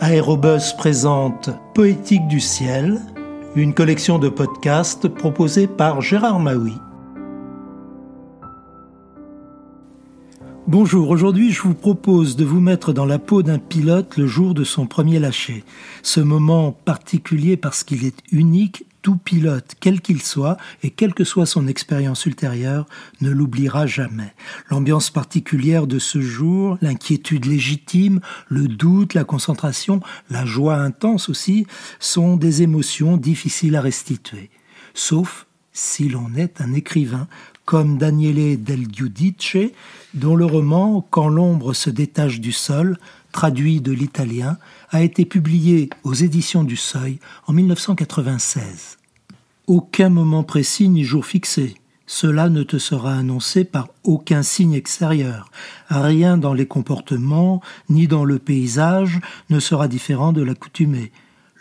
Aérobus présente Poétique du ciel, une collection de podcasts proposée par Gérard Maui. Bonjour, aujourd'hui je vous propose de vous mettre dans la peau d'un pilote le jour de son premier lâcher. Ce moment particulier parce qu'il est unique tout pilote, quel qu'il soit, et quelle que soit son expérience ultérieure, ne l'oubliera jamais. L'ambiance particulière de ce jour, l'inquiétude légitime, le doute, la concentration, la joie intense aussi, sont des émotions difficiles à restituer. Sauf si l'on est un écrivain, comme Daniele del Giudice, dont le roman Quand l'ombre se détache du sol traduit de l'italien, a été publié aux éditions du Seuil en 1996. Aucun moment précis ni jour fixé. Cela ne te sera annoncé par aucun signe extérieur. Rien dans les comportements ni dans le paysage ne sera différent de l'accoutumée.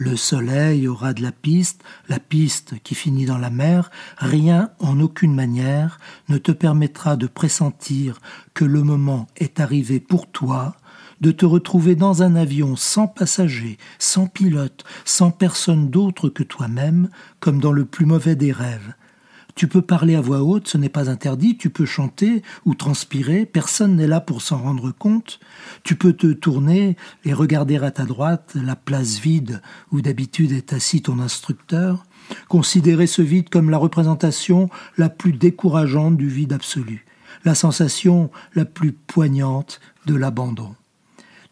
Le soleil aura de la piste, la piste qui finit dans la mer, rien en aucune manière ne te permettra de pressentir que le moment est arrivé pour toi de te retrouver dans un avion sans passager, sans pilote, sans personne d'autre que toi-même, comme dans le plus mauvais des rêves. Tu peux parler à voix haute, ce n'est pas interdit, tu peux chanter ou transpirer, personne n'est là pour s'en rendre compte. Tu peux te tourner et regarder à ta droite la place vide où d'habitude est assis ton instructeur, considérer ce vide comme la représentation la plus décourageante du vide absolu, la sensation la plus poignante de l'abandon.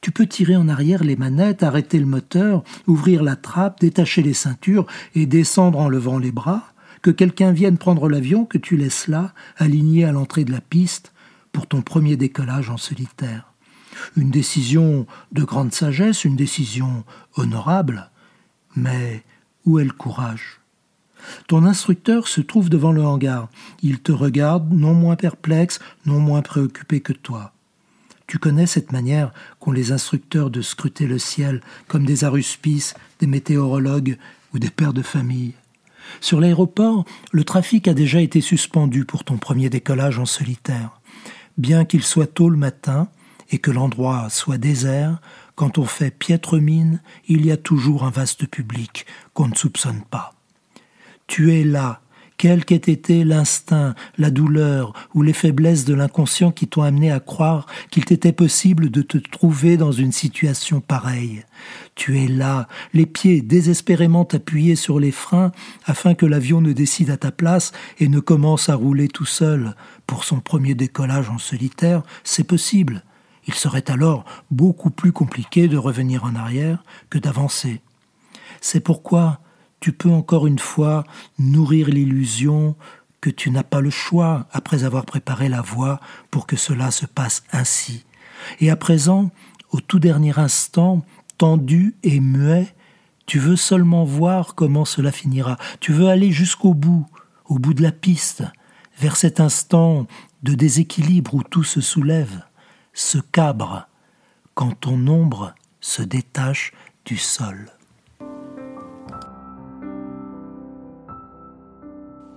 Tu peux tirer en arrière les manettes, arrêter le moteur, ouvrir la trappe, détacher les ceintures et descendre en levant les bras, que quelqu'un vienne prendre l'avion que tu laisses là, aligné à l'entrée de la piste, pour ton premier décollage en solitaire. Une décision de grande sagesse, une décision honorable, mais où est le courage? Ton instructeur se trouve devant le hangar. Il te regarde, non moins perplexe, non moins préoccupé que toi. Tu connais cette manière qu'ont les instructeurs de scruter le ciel comme des aruspices, des météorologues ou des pères de famille. Sur l'aéroport, le trafic a déjà été suspendu pour ton premier décollage en solitaire. Bien qu'il soit tôt le matin et que l'endroit soit désert, quand on fait piètre mine, il y a toujours un vaste public qu'on ne soupçonne pas. Tu es là, quel qu'ait été l'instinct, la douleur ou les faiblesses de l'inconscient qui t'ont amené à croire qu'il t'était possible de te trouver dans une situation pareille. Tu es là, les pieds désespérément appuyés sur les freins afin que l'avion ne décide à ta place et ne commence à rouler tout seul. Pour son premier décollage en solitaire, c'est possible. Il serait alors beaucoup plus compliqué de revenir en arrière que d'avancer. C'est pourquoi tu peux encore une fois nourrir l'illusion que tu n'as pas le choix après avoir préparé la voie pour que cela se passe ainsi. Et à présent, au tout dernier instant, tendu et muet, tu veux seulement voir comment cela finira. Tu veux aller jusqu'au bout, au bout de la piste, vers cet instant de déséquilibre où tout se soulève, se cabre, quand ton ombre se détache du sol.